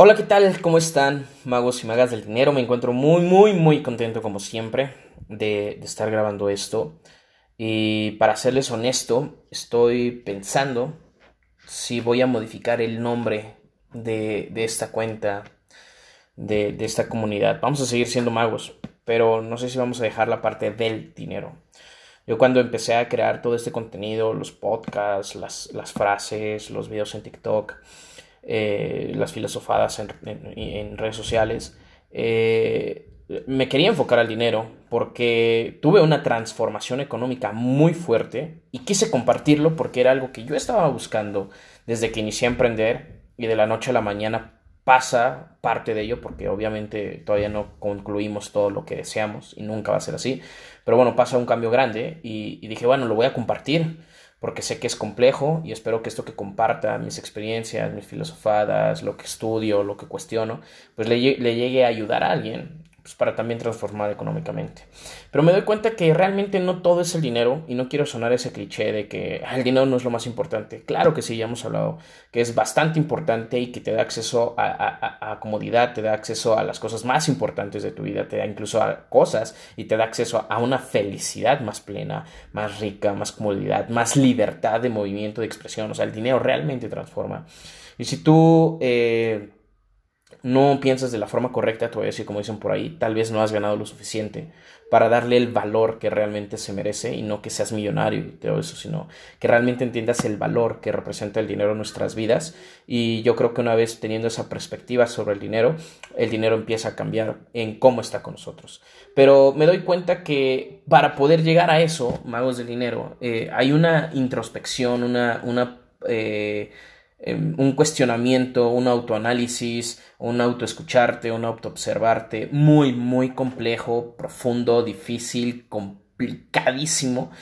Hola, ¿qué tal? ¿Cómo están, magos y magas del dinero? Me encuentro muy, muy, muy contento, como siempre, de, estar grabando esto. Y para serles honesto, estoy pensando si voy a modificar el nombre de, esta cuenta, de, esta comunidad. Vamos a seguir siendo magos, pero no sé si vamos a dejar la parte del dinero. Yo cuando empecé a crear todo este contenido, los podcasts, las frases, los videos en TikTok, eh, las filosofadas en, redes sociales, eh, me quería enfocar al dinero porque tuve una transformación económica muy fuerte y quise compartirlo porque era algo que yo estaba buscando desde que inicié a emprender y de la noche a la mañana pasa parte de ello porque obviamente todavía no concluimos todo lo que deseamos y nunca va a ser así. Pero bueno pasa un cambio grande y, y dije bueno lo voy a compartir porque sé que es complejo y espero que esto que comparta, mis experiencias, mis filosofadas, lo que estudio, lo que cuestiono, pues le, le llegue a ayudar a alguien pues, para también transformar económicamente. Pero me doy cuenta que realmente no todo es el dinero y no quiero sonar ese cliché de que ah, el dinero no es lo más importante. Claro que sí, ya hemos hablado que es bastante importante y que te da acceso a, comodidad, te da acceso a las cosas más importantes de tu vida, te da incluso a cosas y te da acceso a una felicidad más plena, más rica, más comodidad, más libertad de movimiento, de expresión. O sea, el dinero realmente transforma. Y si tú... Eh, no piensas de la forma correcta, te voy como dicen por ahí, tal vez no has ganado lo suficiente para darle el valor que realmente se merece y no que seas millonario y todo eso, sino que realmente entiendas el valor que representa el dinero en nuestras vidas y yo creo que una vez teniendo esa perspectiva sobre el dinero, el dinero empieza a cambiar en cómo está con nosotros. Pero me doy cuenta que para poder llegar a eso, magos del dinero, eh, hay una introspección, una, una eh, Em, un cuestionamiento, un autoanálisis, un autoescucharte, un autoobservarte muy, muy complejo, profundo, difícil, complicadísimo,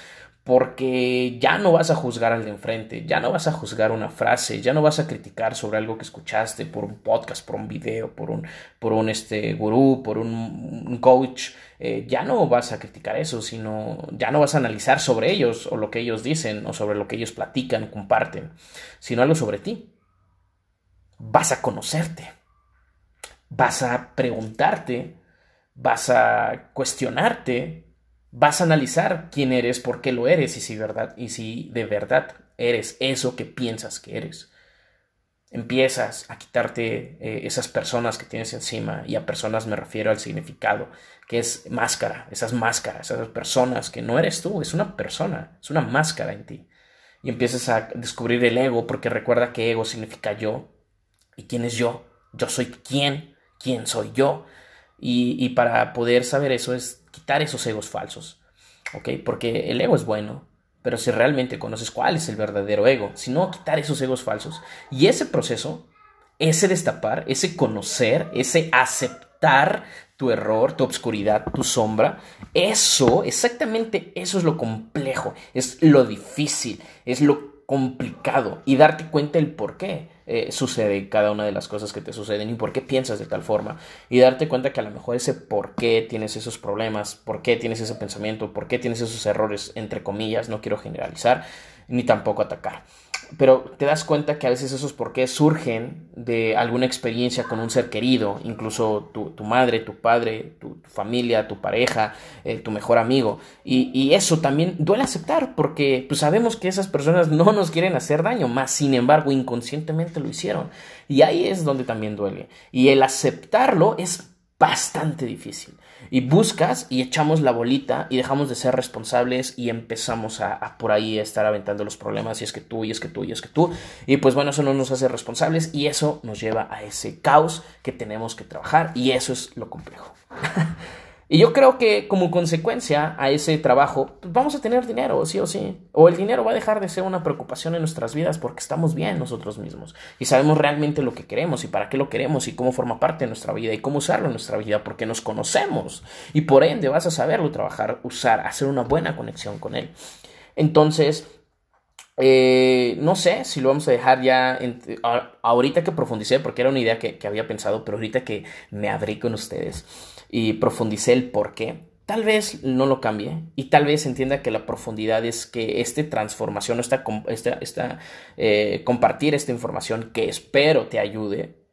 porque ya no vas a juzgar al de enfrente, ya no vas a juzgar una frase, ya no vas a criticar sobre algo que escuchaste por un podcast, por un video, por un, por un este, gurú, por un, coach, eh, ya no vas a criticar eso, sino ya no vas a analizar sobre ellos o lo que ellos dicen o sobre lo que ellos platican, comparten, sino algo sobre ti. Vas a conocerte, vas a preguntarte, vas a cuestionarte, vas a analizar quién eres, por qué lo eres y si, verdad, y si de verdad eres eso que piensas que eres. Empiezas a quitarte eh, esas personas que tienes encima y a personas me refiero al significado, que es máscara, esas máscaras, esas personas que no eres tú, es una persona, es una máscara en ti. Y empiezas a descubrir el ego porque recuerda que ego significa yo. ¿Y quién es yo? Yo soy quién, quién soy yo. Y, y para poder saber eso es quitar esos egos falsos, ¿ok? Porque el ego es bueno, pero si realmente conoces cuál es el verdadero ego, si no, quitar esos egos falsos. Y ese proceso, ese destapar, ese conocer, ese aceptar tu error, tu obscuridad, tu sombra, eso, exactamente eso es lo complejo, es lo difícil, es lo complicado y darte cuenta el por qué. Eh, sucede cada una de las cosas que te suceden y por qué piensas de tal forma. Y darte cuenta que a lo mejor ese por qué tienes esos problemas, por qué tienes ese pensamiento, por qué tienes esos errores, entre comillas, no quiero generalizar ni tampoco atacar. Pero te das cuenta que a veces esos porqués surgen de alguna experiencia con un ser querido, incluso tu, madre, tu padre, tu, familia, tu pareja, eh, tu mejor amigo. Y, eso también duele aceptar porque pues, sabemos que esas personas no nos quieren hacer daño, más sin embargo inconscientemente lo hicieron. Y ahí es donde también duele. Y el aceptarlo es bastante difícil. Y buscas y echamos la bolita y dejamos de ser responsables y empezamos a, por ahí a estar aventando los problemas y es que tú, y es que tú, y es que tú. Y pues bueno, eso no nos hace responsables y eso nos lleva a ese caos que tenemos que trabajar y eso es lo complejo. Y yo creo que como consecuencia a ese trabajo, pues vamos a tener dinero, sí o sí. O el dinero va a dejar de ser una preocupación en nuestras vidas porque estamos bien nosotros mismos. Y sabemos realmente lo que queremos y para qué lo queremos y cómo forma parte de nuestra vida y cómo usarlo en nuestra vida porque nos conocemos. Y por ende vas a saberlo trabajar, usar, hacer una buena conexión con él. Entonces, eh, no sé si lo vamos a dejar ya ahorita que profundicé, porque era una idea que, que había pensado, pero ahorita que me abrí con ustedes y profundicé el por qué, tal vez no lo cambie y tal vez entienda que la profundidad es que esta transformación, esta, esta, esta eh, compartir esta información que espero te ayude,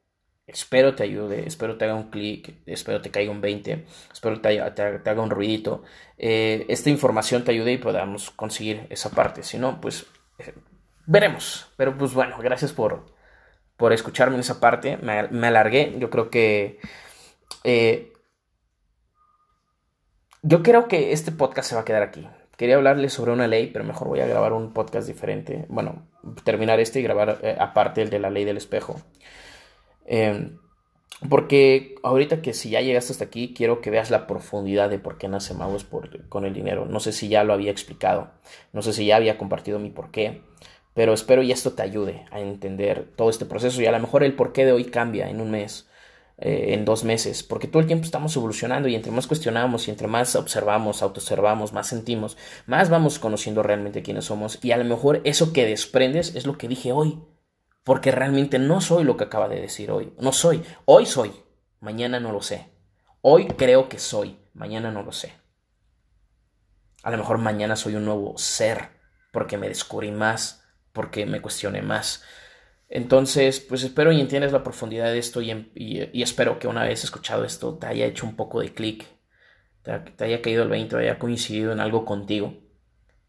Espero te ayude, espero te haga un clic, espero te caiga un 20, espero te, te, haga un ruidito. Eh, esta información te ayude y podamos conseguir esa parte. Si no, pues eh, veremos. Pero pues bueno, gracias por, por escucharme en esa parte. Me, alargué. Yo creo que... Eh, yo creo que este podcast se va a quedar aquí. Quería hablarles sobre una ley, pero mejor voy a grabar un podcast diferente. Bueno, terminar este y grabar aparte el de la ley del espejo. Em, porque ahorita que si ya llegaste hasta aquí, quiero que veas la profundidad de por qué nace Magos por, con el dinero. No sé si ya lo había explicado, no sé si ya había compartido mi por qué, pero espero y esto te ayude a entender todo este proceso y a lo mejor el por qué de hoy cambia en un mes, eh, en dos meses, porque todo el tiempo estamos evolucionando y entre más cuestionamos y entre más observamos, autoobservamos, más sentimos, más vamos conociendo realmente quiénes somos y a lo mejor eso que desprendes es lo que dije hoy porque realmente no soy lo que acaba de decir hoy. No soy. Hoy soy. Mañana no lo sé. Hoy creo que soy. Mañana no lo sé. A lo mejor mañana soy un nuevo ser porque me descubrí más, porque me cuestioné más. Entonces, pues espero y entiendas la profundidad de esto y, y, espero que una vez escuchado esto te haya hecho un poco de clic, te, te, haya caído el 20, haya coincidido en algo contigo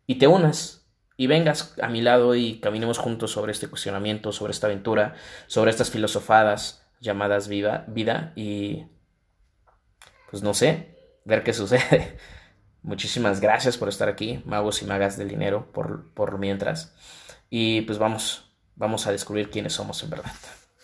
y te unas y vengas a mi lado y caminemos juntos sobre este cuestionamiento, sobre esta aventura, sobre estas filosofadas llamadas vida y pues no sé, ver qué sucede. Muchísimas gracias por estar aquí, magos y magas del dinero, por, por mientras. Y pues vamos, vamos a descubrir quiénes somos en verdad.